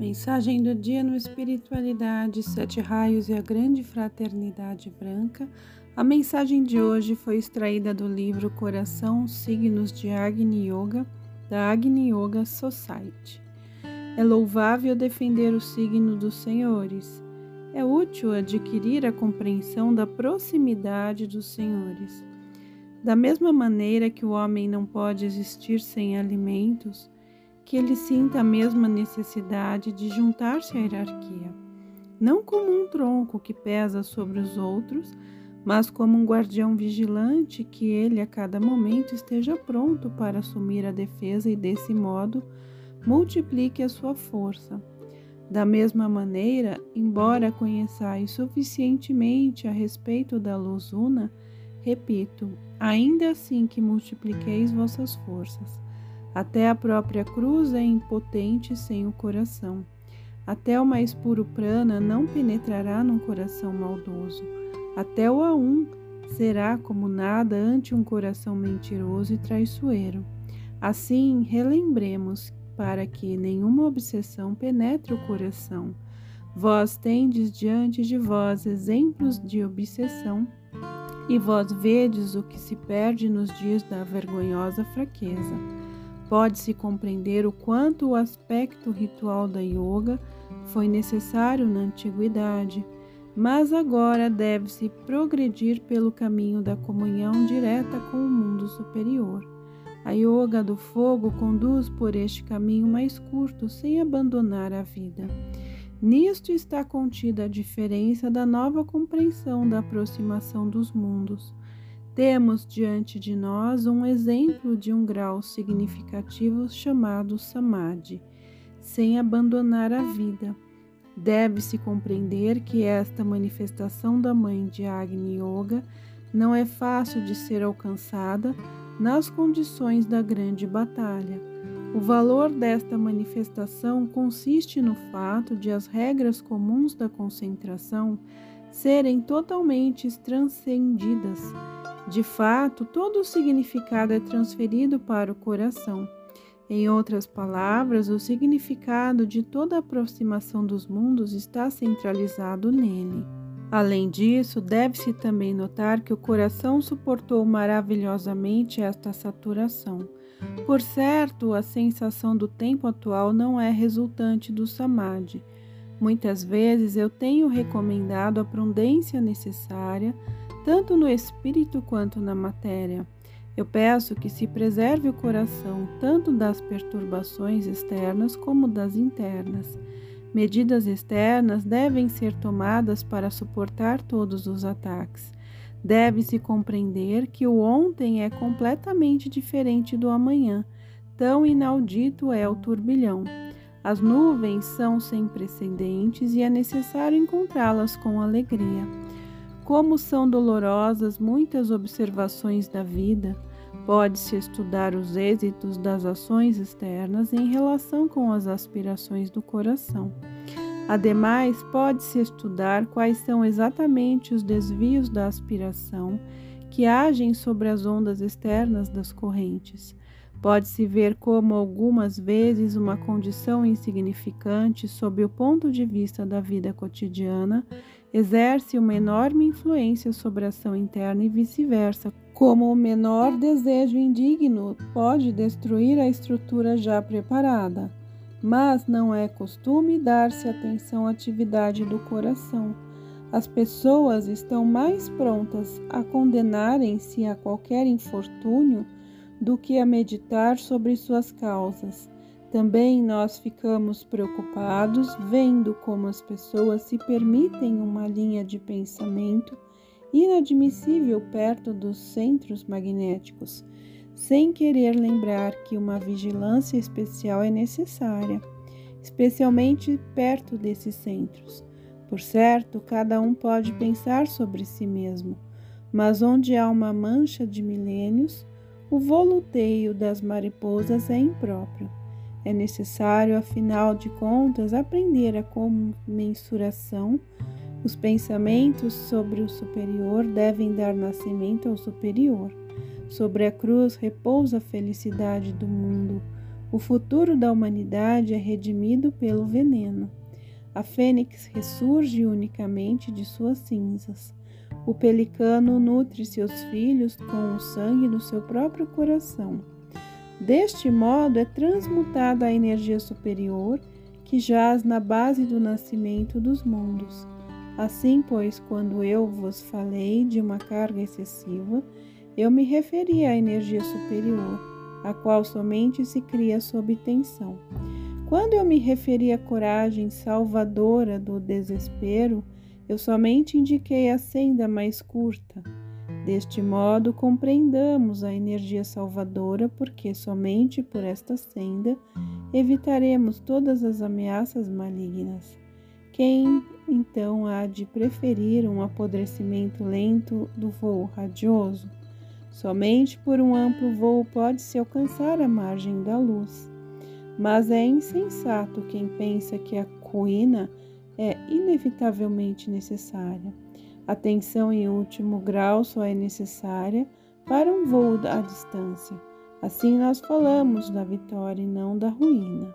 Mensagem do dia no Espiritualidade, Sete Raios e a Grande Fraternidade Branca. A mensagem de hoje foi extraída do livro Coração Signos de Agni Yoga, da Agni Yoga Society. É louvável defender o signo dos senhores. É útil adquirir a compreensão da proximidade dos senhores. Da mesma maneira que o homem não pode existir sem alimentos, que ele sinta a mesma necessidade de juntar-se à hierarquia, não como um tronco que pesa sobre os outros, mas como um guardião vigilante que ele a cada momento esteja pronto para assumir a defesa e desse modo multiplique a sua força. Da mesma maneira, embora conheçais suficientemente a respeito da luz una, repito, ainda assim que multipliqueis vossas forças até a própria cruz é impotente sem o coração. Até o mais puro prana não penetrará num coração maldoso. Até o A1 será como nada ante um coração mentiroso e traiçoeiro. Assim, relembremos para que nenhuma obsessão penetre o coração. Vós tendes diante de vós exemplos de obsessão, e vós vedes o que se perde nos dias da vergonhosa fraqueza. Pode-se compreender o quanto o aspecto ritual da yoga foi necessário na antiguidade, mas agora deve-se progredir pelo caminho da comunhão direta com o mundo superior. A yoga do fogo conduz por este caminho mais curto, sem abandonar a vida. Nisto está contida a diferença da nova compreensão da aproximação dos mundos. Temos diante de nós um exemplo de um grau significativo chamado Samadhi, sem abandonar a vida. Deve-se compreender que esta manifestação da mãe de Agni Yoga não é fácil de ser alcançada nas condições da grande batalha. O valor desta manifestação consiste no fato de as regras comuns da concentração serem totalmente transcendidas de fato, todo o significado é transferido para o coração. Em outras palavras, o significado de toda aproximação dos mundos está centralizado nele. Além disso, deve-se também notar que o coração suportou maravilhosamente esta saturação. Por certo, a sensação do tempo atual não é resultante do samadhi. Muitas vezes eu tenho recomendado a prudência necessária tanto no espírito quanto na matéria. Eu peço que se preserve o coração tanto das perturbações externas como das internas. Medidas externas devem ser tomadas para suportar todos os ataques. Deve-se compreender que o ontem é completamente diferente do amanhã, tão inaudito é o turbilhão. As nuvens são sem precedentes e é necessário encontrá-las com alegria. Como são dolorosas muitas observações da vida, pode-se estudar os êxitos das ações externas em relação com as aspirações do coração. Ademais, pode-se estudar quais são exatamente os desvios da aspiração que agem sobre as ondas externas das correntes. Pode-se ver como algumas vezes uma condição insignificante, sob o ponto de vista da vida cotidiana, exerce uma enorme influência sobre a ação interna e vice-versa, como o menor desejo indigno pode destruir a estrutura já preparada. Mas não é costume dar-se atenção à atividade do coração. As pessoas estão mais prontas a condenarem-se a qualquer infortúnio do que a meditar sobre suas causas. Também nós ficamos preocupados vendo como as pessoas se permitem uma linha de pensamento inadmissível perto dos centros magnéticos, sem querer lembrar que uma vigilância especial é necessária, especialmente perto desses centros. Por certo, cada um pode pensar sobre si mesmo, mas onde há uma mancha de milênios, o voluteio das mariposas é impróprio. É necessário, afinal de contas, aprender a comensuração. Os pensamentos sobre o superior devem dar nascimento ao superior. Sobre a cruz repousa a felicidade do mundo. O futuro da humanidade é redimido pelo veneno. A fênix ressurge unicamente de suas cinzas. O pelicano nutre seus filhos com o sangue do seu próprio coração. Deste modo é transmutada a energia superior que jaz na base do nascimento dos mundos. Assim, pois, quando eu vos falei de uma carga excessiva, eu me referi à energia superior, a qual somente se cria sob tensão. Quando eu me referi à coragem salvadora do desespero, eu somente indiquei a senda mais curta. Deste modo, compreendamos a energia salvadora, porque somente por esta senda evitaremos todas as ameaças malignas. Quem então há de preferir um apodrecimento lento do voo radioso? Somente por um amplo voo pode-se alcançar a margem da luz. Mas é insensato quem pensa que a ruína é inevitavelmente necessária. A tensão em último grau só é necessária para um voo à distância. Assim nós falamos da vitória e não da ruína.